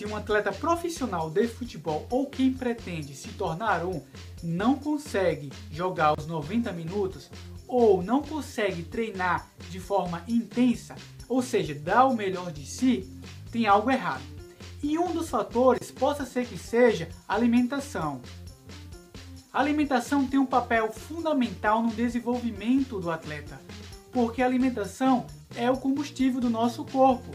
se um atleta profissional de futebol ou quem pretende se tornar um não consegue jogar os 90 minutos ou não consegue treinar de forma intensa, ou seja, dar o melhor de si, tem algo errado. E um dos fatores possa ser que seja alimentação. A alimentação tem um papel fundamental no desenvolvimento do atleta, porque a alimentação é o combustível do nosso corpo.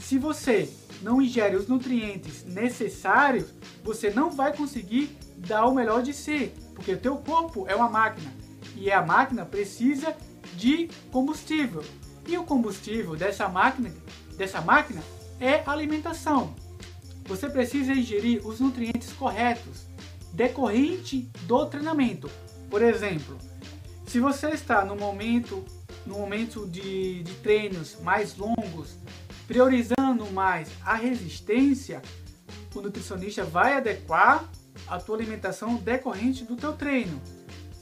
Se você não ingere os nutrientes necessários, você não vai conseguir dar o melhor de si, porque o teu corpo é uma máquina e a máquina precisa de combustível. E o combustível dessa máquina, dessa máquina é alimentação. Você precisa ingerir os nutrientes corretos decorrente do treinamento. Por exemplo, se você está no momento no momento de, de treinos mais longos, priorizando mais a resistência, o nutricionista vai adequar a tua alimentação decorrente do teu treino.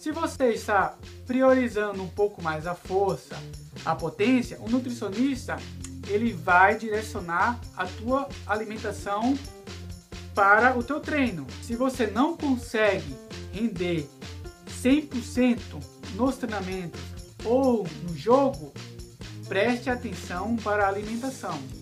Se você está priorizando um pouco mais a força, a potência, o nutricionista ele vai direcionar a tua alimentação para o teu treino. Se você não consegue render 100% nos treinamentos ou no jogo, preste atenção para a alimentação.